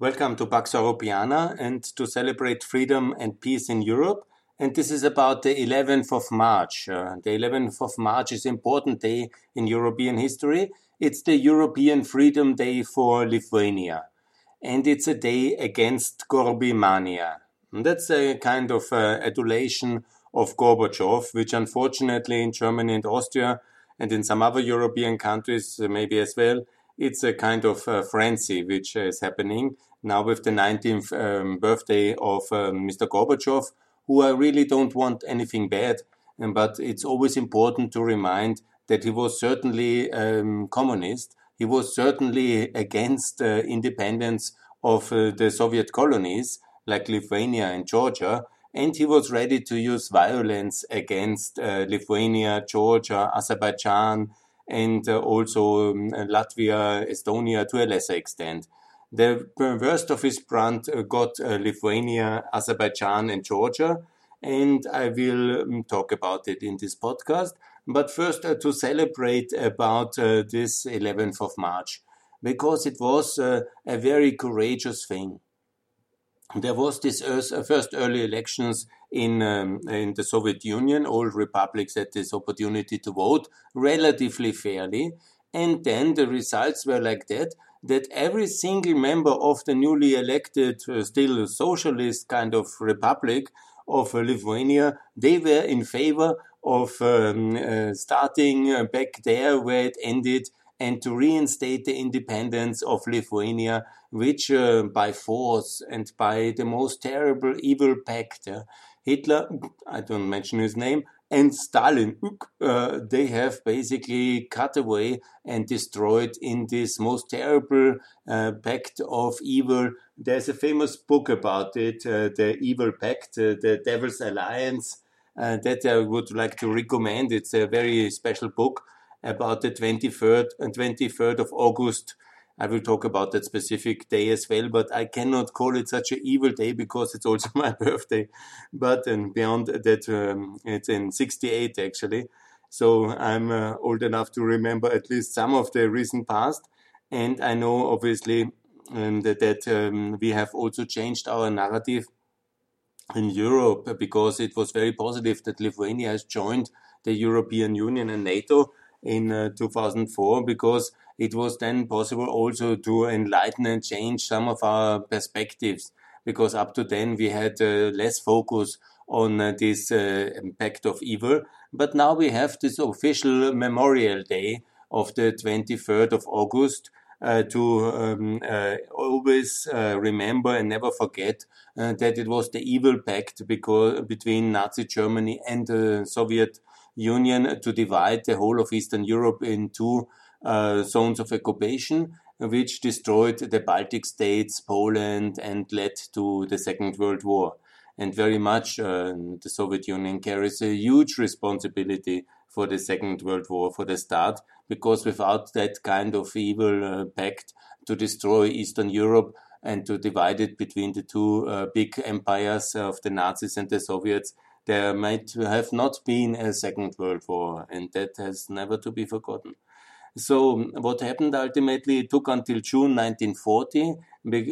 Welcome to Pax Europiana and to celebrate freedom and peace in Europe. And this is about the 11th of March. Uh, the 11th of March is an important day in European history. It's the European Freedom Day for Lithuania. And it's a day against Gorbimania. And that's a kind of uh, adulation of Gorbachev, which unfortunately in Germany and Austria and in some other European countries, uh, maybe as well, it's a kind of uh, frenzy which is happening now with the 19th um, birthday of um, Mr. Gorbachev, who I really don't want anything bad, um, but it's always important to remind that he was certainly um, communist. He was certainly against uh, independence of uh, the Soviet colonies like Lithuania and Georgia, and he was ready to use violence against uh, Lithuania, Georgia, Azerbaijan, and uh, also um, Latvia, Estonia to a lesser extent. The worst of his brand uh, got uh, Lithuania, Azerbaijan, and Georgia, and I will um, talk about it in this podcast. But first, to celebrate about this 11th of March, because it was a very courageous thing. There was this first early elections in um, in the Soviet Union. All republics had this opportunity to vote relatively fairly, and then the results were like that that every single member of the newly elected, uh, still socialist kind of republic of uh, Lithuania, they were in favor of um, uh, starting uh, back there where it ended and to reinstate the independence of Lithuania, which uh, by force and by the most terrible evil pact, uh, Hitler, I don't mention his name, and Stalin, uh, they have basically cut away and destroyed in this most terrible uh, pact of evil. There's a famous book about it, uh, The Evil Pact, uh, The Devil's Alliance, uh, that I would like to recommend. It's a very special book about the 23rd and 23rd of August I will talk about that specific day as well, but I cannot call it such an evil day because it's also my birthday. But and beyond that, um, it's in 68 actually. So I'm uh, old enough to remember at least some of the recent past. And I know obviously um, that, that um, we have also changed our narrative in Europe because it was very positive that Lithuania has joined the European Union and NATO in uh, 2004 because it was then possible also to enlighten and change some of our perspectives because up to then we had uh, less focus on uh, this uh, impact of evil. But now we have this official Memorial Day of the 23rd of August uh, to um, uh, always uh, remember and never forget that it was the evil pact because, between Nazi Germany and the Soviet Union to divide the whole of Eastern Europe into uh, zones of occupation, which destroyed the Baltic states, Poland, and led to the Second World War. And very much uh, the Soviet Union carries a huge responsibility for the Second World War, for the start, because without that kind of evil uh, pact to destroy Eastern Europe and to divide it between the two uh, big empires of the Nazis and the Soviets, there might have not been a Second World War, and that has never to be forgotten. So what happened ultimately, it took until June 1940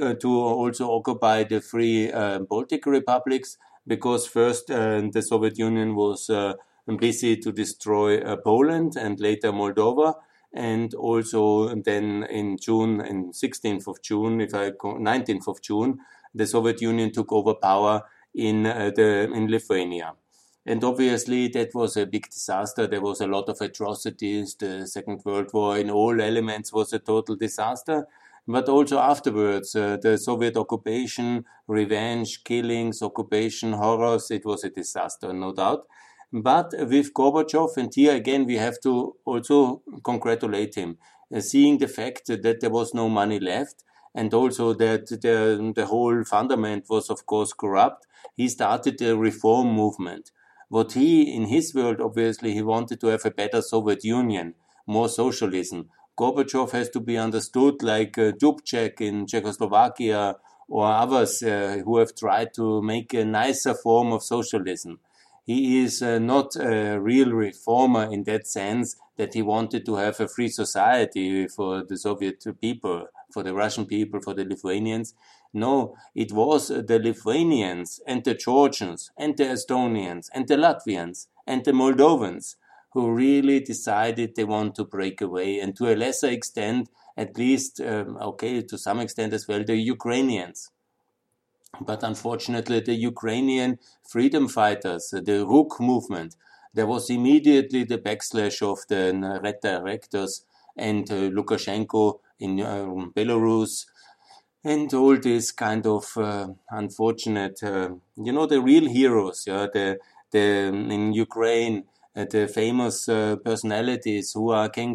uh, to also occupy the three uh, Baltic republics, because first uh, the Soviet Union was uh, busy to destroy uh, Poland and later Moldova. And also then in June, in 16th of June, if I 19th of June, the Soviet Union took over power in uh, the in Lithuania. And obviously, that was a big disaster. There was a lot of atrocities. The Second World War, in all elements, was a total disaster. But also afterwards, uh, the Soviet occupation, revenge, killings, occupation, horrors, it was a disaster, no doubt. But with Gorbachev, and here again, we have to also congratulate him, uh, seeing the fact that there was no money left, and also that the, the whole fundament was, of course, corrupt. He started a reform movement what he, in his world, obviously, he wanted to have a better Soviet Union, more socialism. Gorbachev has to be understood like uh, Dubček in Czechoslovakia or others uh, who have tried to make a nicer form of socialism. he is uh, not a real reformer in that sense that he wanted to have a free society for the Soviet people, for the Russian people, for the Lithuanians. No, it was the Lithuanians and the Georgians and the Estonians and the Latvians and the Moldovans who really decided they want to break away, and to a lesser extent, at least, um, okay, to some extent as well, the Ukrainians. But unfortunately, the Ukrainian freedom fighters, the Rukh movement, there was immediately the backslash of the Red Directors and uh, Lukashenko in uh, Belarus, and all this kind of uh, unfortunate, uh, you know, the real heroes, yeah, the the in Ukraine, uh, the famous uh, personalities who are can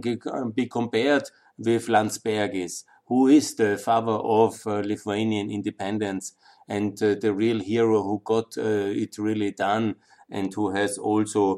be compared with Landsbergis, who is the father of Lithuanian independence and uh, the real hero who got uh, it really done and who has also uh,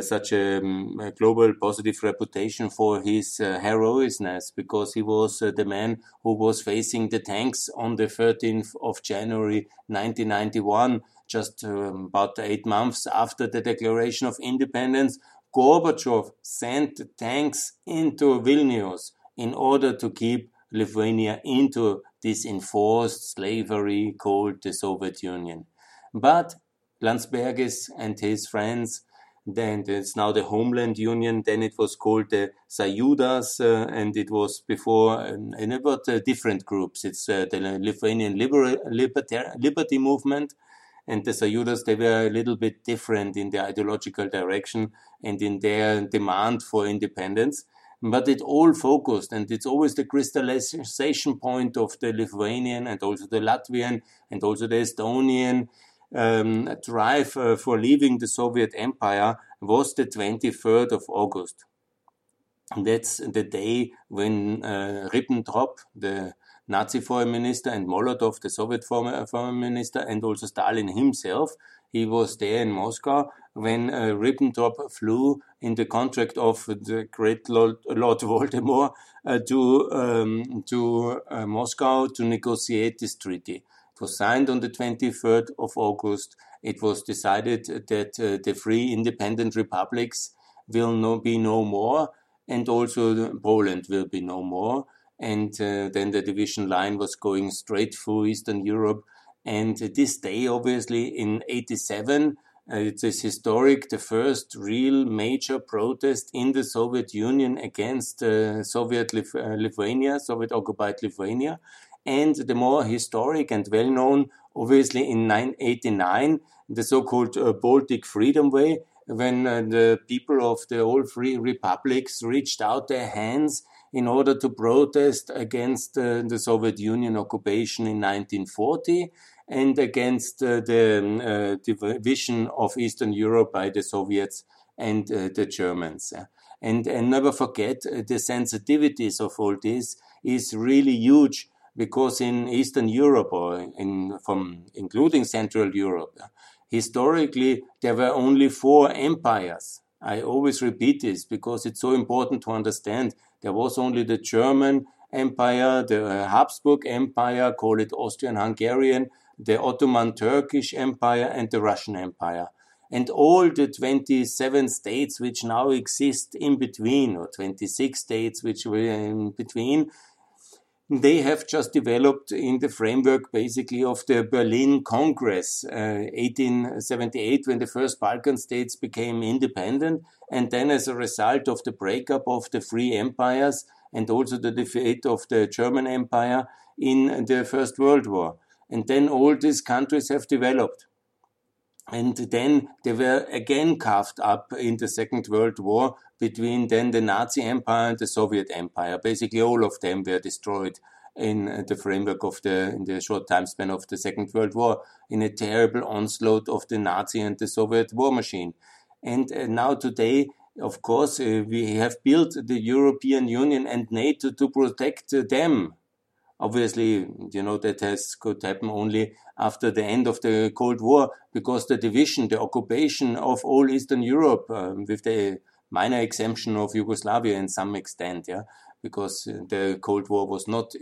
such a, um, a, global positive reputation for his uh, heroisness because he was uh, the man who was facing the tanks on the 13th of January 1991, just um, about eight months after the declaration of independence. Gorbachev sent tanks into Vilnius in order to keep Lithuania into this enforced slavery called the Soviet Union. But Landsbergis and his friends, then it's now the Homeland Union, then it was called the Sąjūdis, uh, and it was before, and about uh, different groups. It's uh, the Lithuanian Liber- Liberty Movement, and the Sąjūdis, they were a little bit different in their ideological direction and in their demand for independence but it all focused and it's always the crystallization point of the Lithuanian and also the Latvian and also the Estonian um, drive uh, for leaving the Soviet Empire was the 23rd of August. That's the day when uh, Ribbentrop, the Nazi foreign minister, and Molotov, the Soviet foreign, foreign minister, and also Stalin himself, he was there in Moscow when uh, Ribbentrop flew in the contract of the great Lord, Lord Voldemort uh, to um, to uh, Moscow to negotiate this treaty. Was signed on the 23rd of August. It was decided that uh, the free independent republics will no, be no more, and also Poland will be no more. And uh, then the division line was going straight through Eastern Europe. And this day, obviously, in 87, uh, it is historic, the first real major protest in the Soviet Union against uh, Soviet Lif- uh, Lithuania, Soviet occupied Lithuania. And the more historic and well known, obviously, in 1989, the so called uh, Baltic Freedom Way, when uh, the people of the all free republics reached out their hands in order to protest against uh, the Soviet Union occupation in 1940 and against uh, the um, uh, division of Eastern Europe by the Soviets and uh, the Germans. And, and never forget the sensitivities of all this is really huge because in Eastern Europe or in, from including Central Europe, historically there were only four empires. I always repeat this because it's so important to understand. There was only the German Empire, the Habsburg Empire, call it Austrian Hungarian, the Ottoman Turkish Empire and the Russian Empire. And all the 27 states which now exist in between, or 26 states which were in between, they have just developed in the framework basically of the Berlin Congress, uh, 1878, when the first Balkan states became independent. And then, as a result of the breakup of the free empires and also the defeat of the German Empire in the First World War. And then all these countries have developed. And then they were again carved up in the Second World War between then the Nazi Empire and the Soviet Empire. Basically, all of them were destroyed in the framework of the in the short time span of the Second World War in a terrible onslaught of the Nazi and the Soviet war machine. And uh, now today, of course, uh, we have built the European Union and NATO to protect uh, them Obviously, you know, that has could happen only after the end of the Cold War because the division, the occupation of all Eastern Europe, um, with the minor exemption of Yugoslavia in some extent, yeah, because uh, the Cold War was not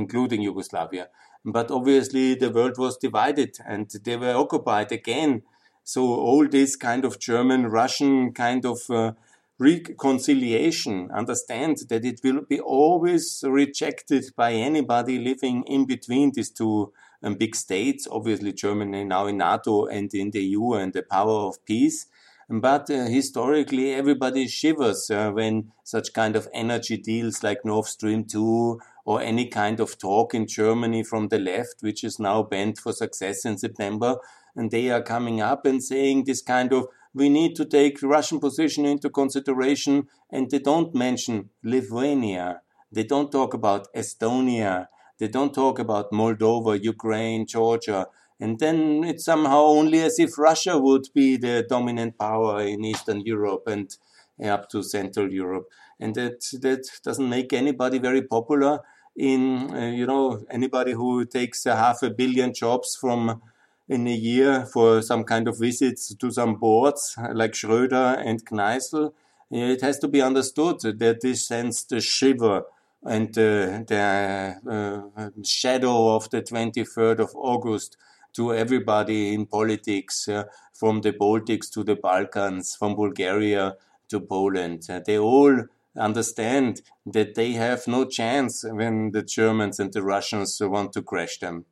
including Yugoslavia. But obviously, the world was divided and they were occupied again So all this kind of German Russian kind of uh, reconciliation, understand that it will be always rejected by anybody living in between these two um, big states, obviously Germany now in NATO and in the EU and the power of peace. But uh, historically, everybody shivers uh, when such kind of energy deals like Nord Stream 2 or any kind of talk in Germany from the left, which is now bent for success in September. And they are coming up and saying this kind of, we need to take Russian position into consideration. And they don't mention Lithuania. They don't talk about Estonia. They don't talk about Moldova, Ukraine, Georgia. And then it's somehow only as if Russia would be the dominant power in Eastern Europe and up to Central Europe. And that, that doesn't make anybody very popular in, uh, you know, anybody who takes a half a billion jobs from in a year for some kind of visits to some boards like Schröder and Kneißl. It has to be understood that this sends the shiver and uh, the uh, shadow of the 23rd of August to everybody in politics, uh, from the Baltics to the Balkans, from Bulgaria to Poland. Uh, they all understand that they have no chance when the Germans and the Russians want to crash them.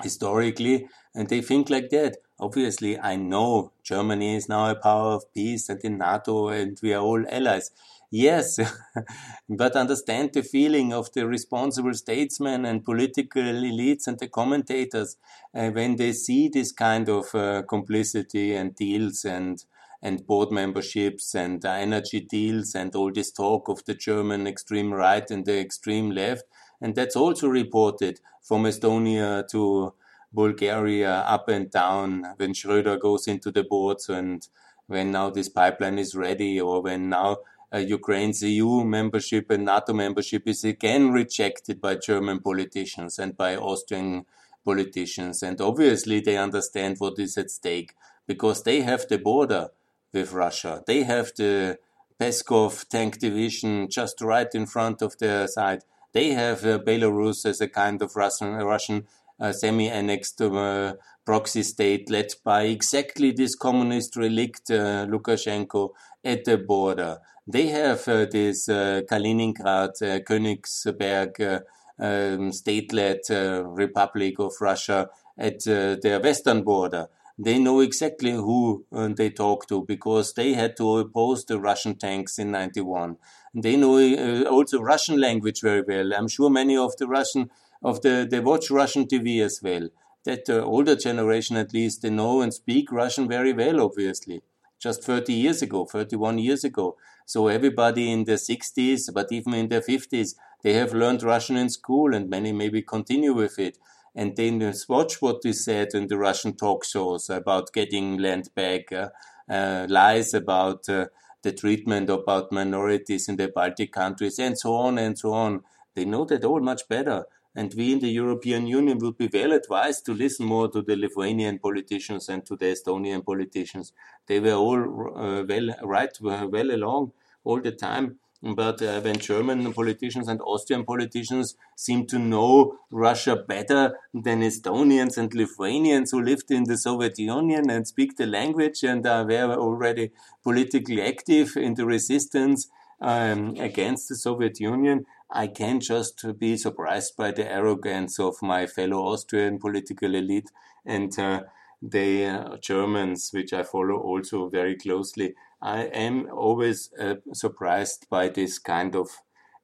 Historically, and they think like that. Obviously, I know Germany is now a power of peace and in NATO, and we are all allies. Yes, but understand the feeling of the responsible statesmen and political elites and the commentators uh, when they see this kind of uh, complicity and deals and and board memberships and energy deals and all this talk of the German extreme right and the extreme left. And that's also reported from Estonia to Bulgaria up and down when Schröder goes into the boards and when now this pipeline is ready or when now uh, Ukraine's EU membership and NATO membership is again rejected by German politicians and by Austrian politicians. And obviously, they understand what is at stake because they have the border with Russia. They have the Pskov tank division just right in front of their side. They have uh, Belarus as a kind of Russian, Russian uh, semi-annexed uh, proxy state led by exactly this communist relict Lukashenko at the border. They have this Kaliningrad, Königsberg um, state-led uh, Republic of Russia at uh, their western border. They know exactly who uh, they talk to because they had to oppose the Russian tanks in 91. They know uh, also Russian language very well. I'm sure many of the Russian of the they watch Russian TV as well. That the older generation, at least, they know and speak Russian very well. Obviously, just 30 years ago, 31 years ago, so everybody in the 60s, but even in their 50s, they have learned Russian in school and many maybe continue with it. And then watch what is said in the Russian talk shows about getting land back, uh, uh, lies about uh, the treatment about minorities in the Baltic countries, and so on and so on. They know that all much better. And we in the European Union would be well advised to listen more to the Lithuanian politicians and to the Estonian politicians. They were all uh, well right well along all the time. But uh, when German politicians and Austrian politicians seem to know Russia better than Estonians and Lithuanians who lived in the Soviet Union and speak the language and were already politically active in the resistance um, against the Soviet Union, I can just be surprised by the arrogance of my fellow Austrian political elite and uh, the uh, Germans, which I follow also very closely. I am always uh, surprised by this kind of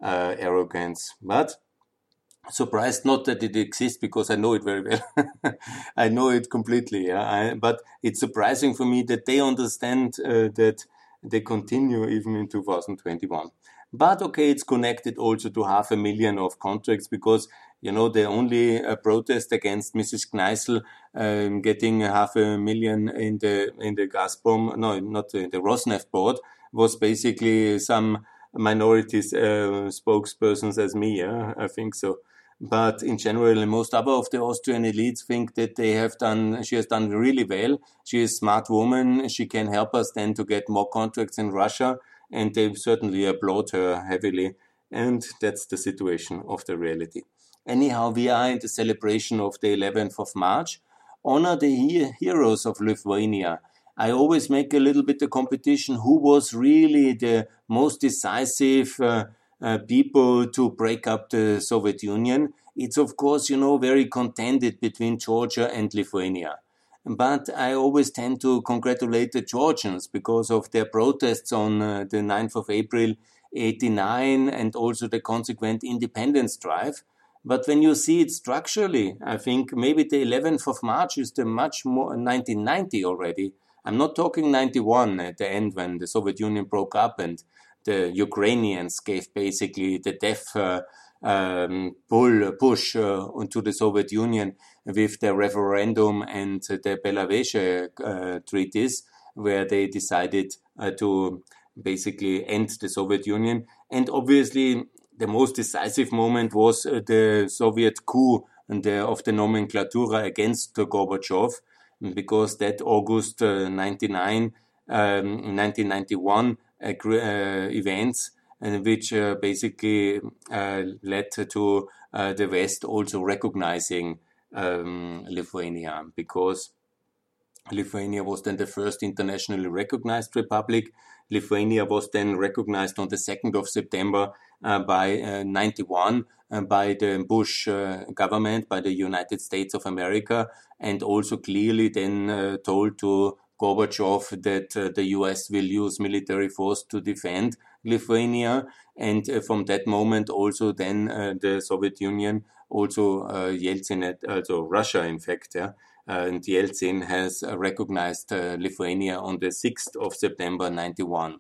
uh, arrogance, but surprised not that it exists because I know it very well. I know it completely, yeah? I, but it's surprising for me that they understand uh, that they continue even in 2021. But okay, it's connected also to half a million of contracts because you know the only uh, protest against Mrs. Kneißl um, getting half a million in the in the Gazprom, no, not in the Rosneft board, was basically some minorities uh, spokespersons as me. Yeah, I think so. But in general, most other of the Austrian elites think that they have done, she has done really well. She is a smart woman. She can help us then to get more contracts in Russia. And they certainly applaud her heavily. And that's the situation of the reality. Anyhow, we are in the celebration of the 11th of March honor the he heroes of Lithuania. I always make a little bit of competition who was really the most decisive uh, uh, people to break up the Soviet Union. It's of course, you know, very contended between Georgia and Lithuania. But I always tend to congratulate the Georgians because of their protests on uh, the 9th of April 89 and also the consequent independence drive. But when you see it structurally, I think maybe the 11th of March is the much more 1990 already I'm not talking 91 at the end when the Soviet Union broke up and the Ukrainians gave basically the death uh, um, pull push uh, into the Soviet Union with the referendum and the Belavezha uh, treaties, where they decided uh, to basically end the Soviet Union. And obviously, the most decisive moment was uh, the Soviet coup the, of the nomenklatura against Gorbachev, because that August uh, 99, um, 1991 uh, uh, events and which uh, basically uh, led to uh, the West also recognizing um, Lithuania because Lithuania was then the first internationally recognized republic. Lithuania was then recognized on the 2nd of September Uh, by uh, 91 uh, by the Bush government, by the United States of America, and also clearly then uh, told to Gorbachev that uh, the US will use military force to defend Lithuania. And uh, from that moment, also then the Soviet Union, also Yeltsin, also Russia, in fact, yeah, and Yeltsin has recognized Lithuania on the 6th of September 91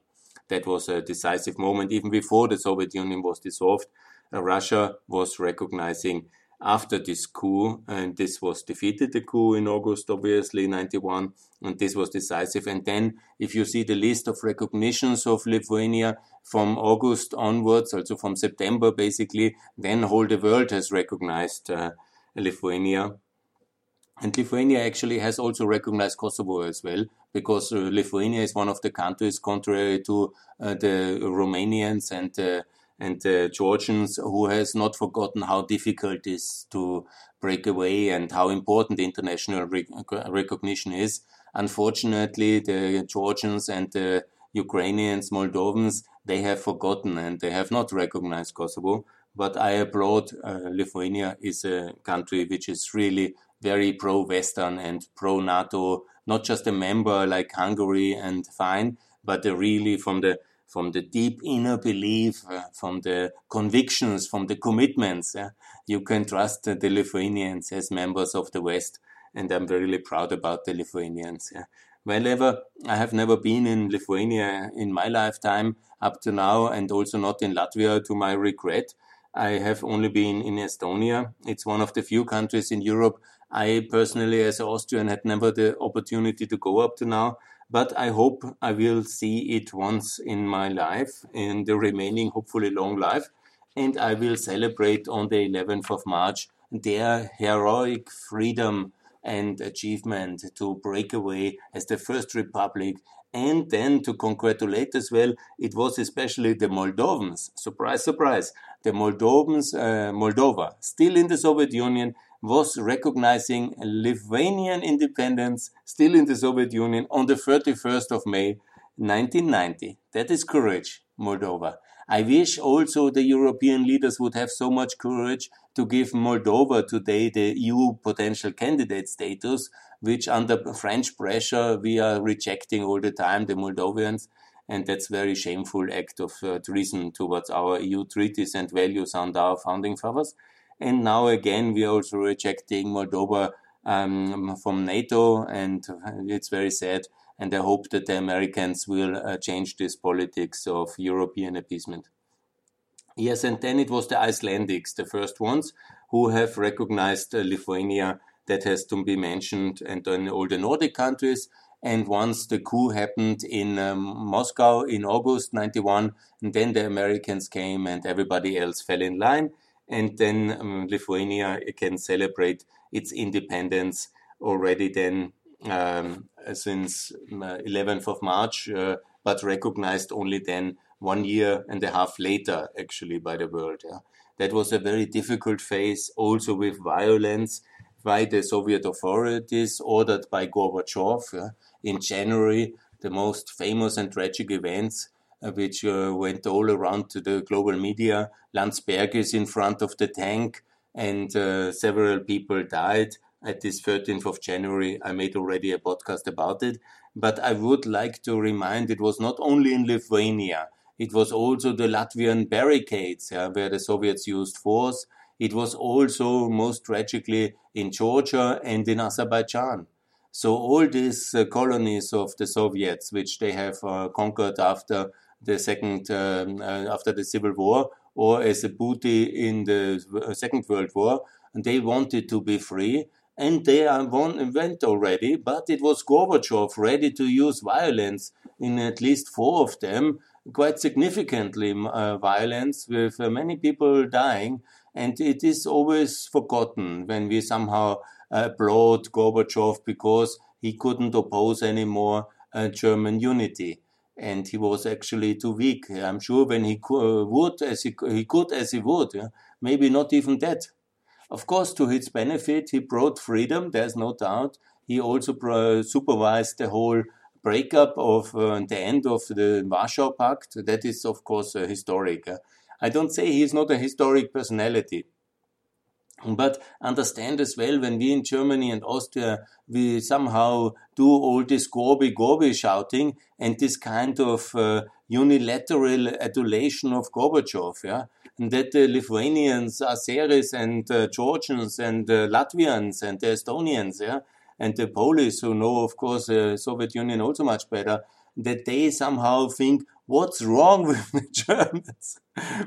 that was a decisive moment. Even before the Soviet Union was dissolved, uh, Russia was recognizing after this coup, and this was defeated the coup in August, obviously, 91, and this was decisive. And then, if you see the list of recognitions of Lithuania from August onwards, also from September, basically, then whole the world has recognized uh, Lithuania. And Lithuania actually has also recognized Kosovo as well, because uh, Lithuania is one of the countries, contrary to uh, the Romanians and uh, and the Georgians who has not forgotten how difficult it is to break away and how important international recognition is. Unfortunately, the Georgians and the Ukrainians, Moldovans, they have forgotten and they have not recognized Kosovo. But I applaud uh, Lithuania is a country which is really very pro-Western and pro-NATO, not just a member like Hungary and fine, but really from the from the deep inner belief, uh, from the convictions, from the commitments. Uh, you can trust the Lithuanians as members of the West, and I'm really proud about the Lithuanians. Yeah. Whenever I have never been in Lithuania in my lifetime up to now, and also not in Latvia to my regret. I have only been in Estonia. It's one of the few countries in Europe I personally, as Austrian, had never the opportunity to go up to now but I hope I will see it once in my life, in the remaining, hopefully, long life. And I will celebrate on the 11th of March their heroic freedom and achievement to break away as the first republic and then to congratulate as well, it was especially the Moldovans, surprise, surprise, the Moldovans, uh, Moldova, still in the Soviet Union, was recognizing Lithuanian independence still in the Soviet Union on the 31st of May 1990. That is courage, Moldova. I wish also the European leaders would have so much courage to give Moldova today the EU potential candidate status, which under French pressure we are rejecting all the time, the Moldovians. And that's very shameful act of uh, treason towards our EU treaties and values under our founding fathers. And now again, we are also rejecting Moldova um, from NATO, and it's very sad. And I hope that the Americans will uh, change this politics of European appeasement. Yes, and then it was the Icelandics, the first ones, who have recognized uh, Lithuania. That has to be mentioned, and then all the Nordic countries. And once the coup happened in um, Moscow in August 91, and then the Americans came and everybody else fell in line and then um, Lithuania can celebrate its independence already then um, since 11th uh, of March, uh, but recognized only then one year and a half later, actually, by the world. Yeah. That was a very difficult phase, also with violence. by the Soviet authorities, ordered by Gorbachev in January, the most famous and tragic events which uh, went all around to the global media. Landsbergis in front of the tank, and uh, several people died at this 13th of January. I made already a podcast about it. But I would like to remind it was not only in Lithuania, it was also the Latvian barricades yeah, where the Soviets used force. It was also most tragically in Georgia and in Azerbaijan. So all these uh, colonies of the Soviets, which they have uh, conquered after the second, um, uh, after the Civil War, or as a booty in the uh, Second World War, and they wanted to be free, and they are one went already. But it was Gorbachev ready to use violence in at least four of them, quite significantly uh, violence, with uh, many people dying. And it is always forgotten when we somehow applaud Gorbachev because he couldn't oppose anymore uh, German unity. And he was actually too weak. I'm sure when he uh, would, as he, he could, as he would, yeah, maybe not even that. Of course, to his benefit, he brought freedom. There's no doubt. He also pro- supervised the whole breakup of uh, the end of the Warsaw Pact. That is, of course, uh, historic. I don't say he's not a historic personality. But understand as well, when we in Germany and Austria, we somehow do all this Gorby Gorby shouting and this kind of uh, unilateral adulation of Gorbachev, yeah, and that the Lithuanians, Azeris and uh, Georgians and uh, Latvians and the Estonians, yeah, and the Polish who know, of course, the Soviet Union also much better, that they somehow think, what's wrong with the Germans?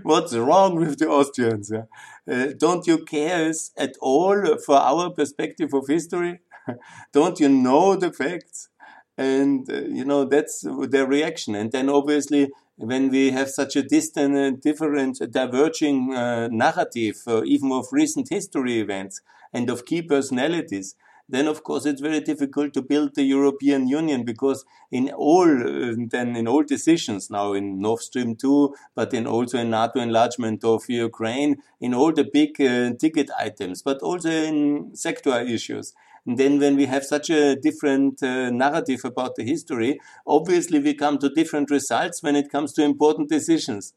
what's wrong with the Austrians? Yeah? Uh, don't you care at all for our perspective of history? don't you know the facts? And, uh, you know, that's their reaction. And then obviously, when we have such a distant, uh, different, diverging uh, narrative, uh, even of recent history events and of key personalities, then of course it's very difficult to build the European Union because in all uh, then in all decisions now in Nord Stream 2, but in also in NATO enlargement of Ukraine, in all the big uh, ticket items, but also in sector issues. And then when we have such a different uh, narrative about the history, obviously we come to different results when it comes to important decisions.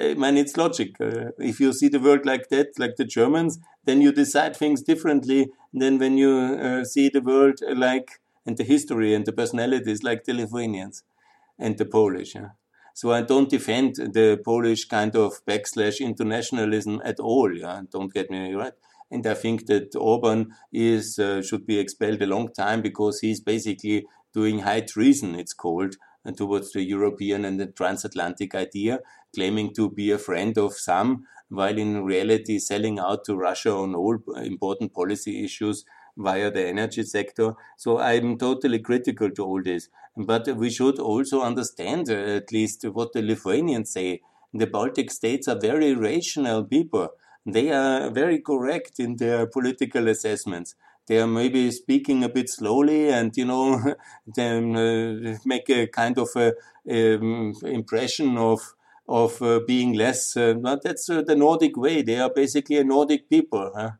I mean, it's logic. Uh, if you see the world like that, like the Germans, then you decide things differently than when you uh, see the world like and the history and the personalities like the Lithuanians and the Polish. Yeah? So I don't defend the Polish kind of backslash internationalism at all. Yeah, don't get me right. And I think that Orban is uh, should be expelled a long time because he's basically doing high treason. It's called towards the European and the transatlantic idea, claiming to be a friend of some, while in reality selling out to Russia on all important policy issues via the energy sector. So I'm totally critical to all this. But we should also understand uh, at least what the Lithuanians say. The Baltic states are very rational people. They are very correct in their political assessments they are maybe speaking a bit slowly and you know then uh, make a kind of a um, impression of of uh, being less uh, but that's uh, the nordic way they are basically a nordic people huh?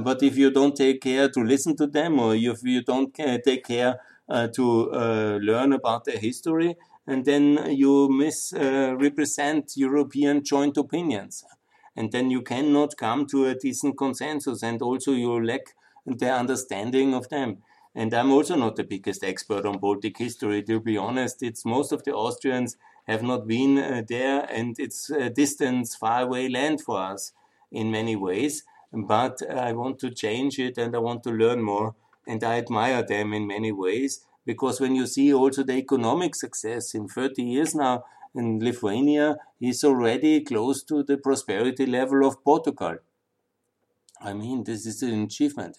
but if you don't take care to listen to them or if you don't take care to learn about their history and then you misrepresent european joint opinions and then you cannot come to a decent consensus and also you lack the understanding of them. And I'm also not the biggest expert on Baltic history, to be honest. It's most of the Austrians have not been uh, there, and it's a distant, faraway land for us in many ways. But I want to change it and I want to learn more. And I admire them in many ways because when you see also the economic success in 30 years now in Lithuania is already close to the prosperity level of Portugal. I mean, this is an achievement.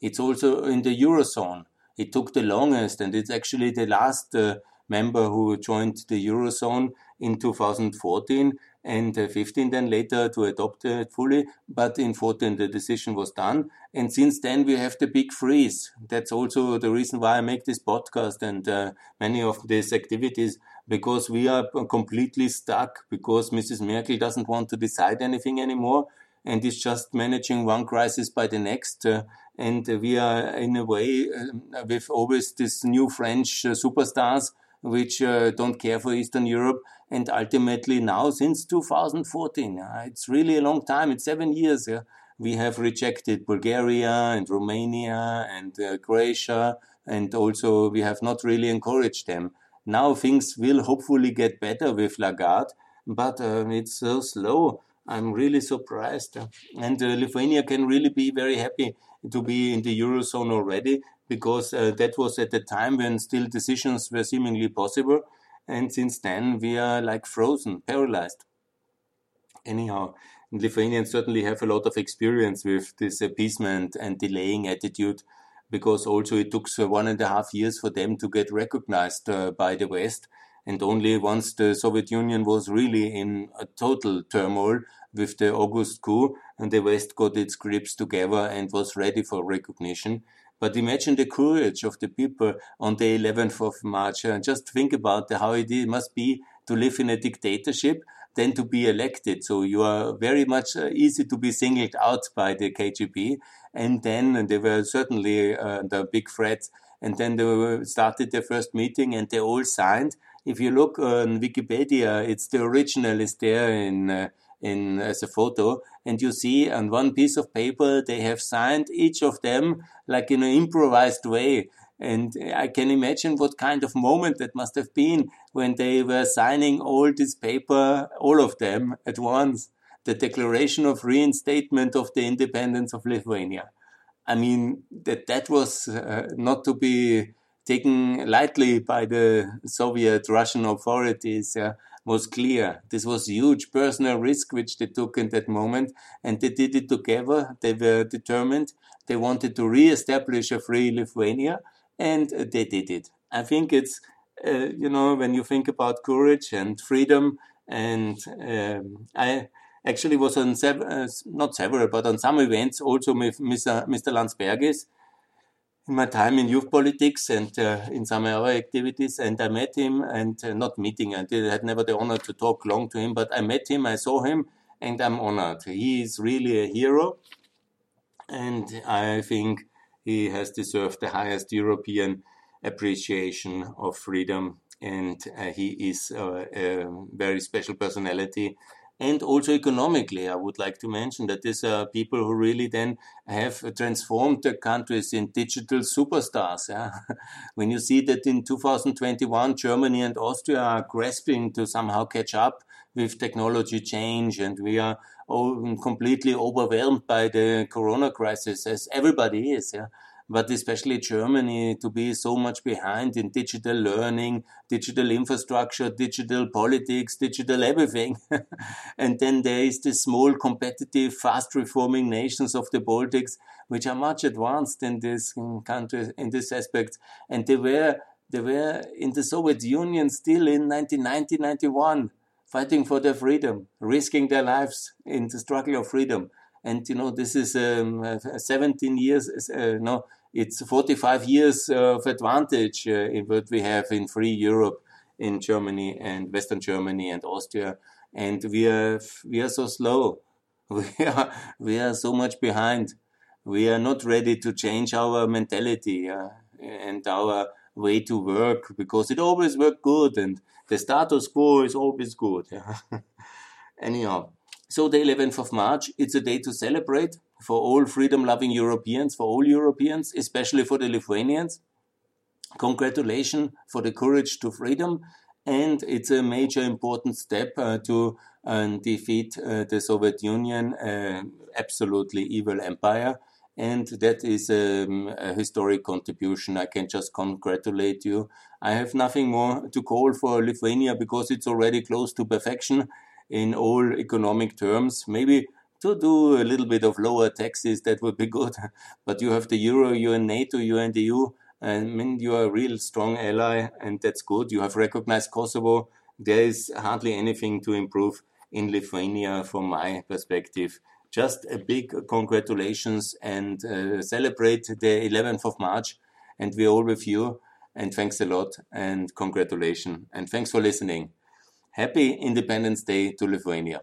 It's also in the Eurozone. It took the longest, and it's actually the last uh, member who joined the Eurozone in 2014 and uh, 15 then later to adopt it fully. But in 14, the decision was done. And since then, we have the big freeze. That's also the reason why I make this podcast and uh, many of these activities because we are completely stuck because Mrs. Merkel doesn't want to decide anything anymore and is just managing one crisis by the next. Uh, and we are, in a way, uh, with always these new French uh, superstars which uh, don't care for Eastern Europe. And ultimately, now since 2014, it's really a long time. It's seven years. we have rejected Bulgaria and Romania and Croatia, and also we have not really encouraged them. Now things will hopefully get better with Lagarde, but uh, it's so slow. I'm really surprised. And uh, Lithuania can really be very happy to be in the Eurozone already because uh, that was at the time when still decisions were seemingly possible. And since then, we are like frozen, paralyzed. Anyhow, Lithuanians certainly have a lot of experience with this appeasement and delaying attitude because also it took one and a half years for them to get recognized uh, by the West. And only once the Soviet Union was really in a total turmoil with the August coup, and the West got its grips together and was ready for recognition. But imagine the courage of the people on the 11th of March. And just think about how it must be to live in a dictatorship than to be elected. So you are very much uh, easy to be singled out by the KGB. And then they were certainly uh, the big threats. And then they started their first meeting and they all signed. If you look on Wikipedia, it's the original is there in uh, in as a photo and you see on one piece of paper they have signed each of them like in an improvised way and I can imagine what kind of moment that must have been when they were signing all this paper, all of them at once, the Declaration of Reinstatement of the Independence of Lithuania. I mean, that, that was uh, not to be taken lightly by the Soviet Russian authorities. Uh, was clear. This was huge personal risk which they took in that moment, and they did it together. They were determined. They wanted to re-establish a free Lithuania, and they did it. I think it's, uh, you know, when you think about courage and freedom, and um, I actually was on sev- uh, not several, but on some events also with Mr. Mr. Landsbergis in my time in youth politics and uh, in some other activities. And I met him, and uh, not meeting, I did, had never the honor to talk long to him, but I met him, I saw him, and I'm honored. He is really a hero, and I think he has deserved the highest European appreciation of freedom, and uh, he is uh, a very special personality. And also economically, I would like to mention that these are people who really then have uh, transformed their countries in digital superstars. Yeah? when you see that in 2021, Germany and Austria are grasping to somehow catch up with technology change, and we are completely overwhelmed by the corona crisis, as everybody is. Yeah? But especially Germany to be so much behind in digital learning, digital infrastructure, digital politics, digital everything. and then there is the small competitive, fast reforming nations of the Baltics, which are much advanced in this country, in this aspect. And they were, they were in the Soviet Union still in 1990, 91 fighting for their freedom, risking their lives in the struggle of freedom. And you know, this is um, 17 years, uh, no, it's 45 years of advantage uh, in what we have in free Europe, in Germany and Western Germany and Austria. And we are, we are so slow. We are, we are so much behind. We are not ready to change our mentality uh, and our way to work because it always worked good and the status quo is always good. Anyhow, so the 11th of March, it's a day to celebrate for all freedom-loving Europeans, for all Europeans, especially for the Lithuanians. Congratulations for the courage to freedom, and it's a major important step uh, to uh, defeat uh, the Soviet Union, uh, absolutely evil empire. And that is um, a historic contribution. I can just congratulate you. I have nothing more to call for Lithuania because it's already close to perfection in all economic terms. Maybe to do a little bit of lower taxes, that would be good. But you have the euro, you're NATO, you're in the EU. I mean, you are a real strong ally, and that's good. You have recognized Kosovo. There is hardly anything to improve in Lithuania from my perspective. Just a big congratulations and uh, celebrate the 11th of March. And we're all with you. And thanks a lot and congratulations. And thanks for listening. Happy Independence Day to Lithuania.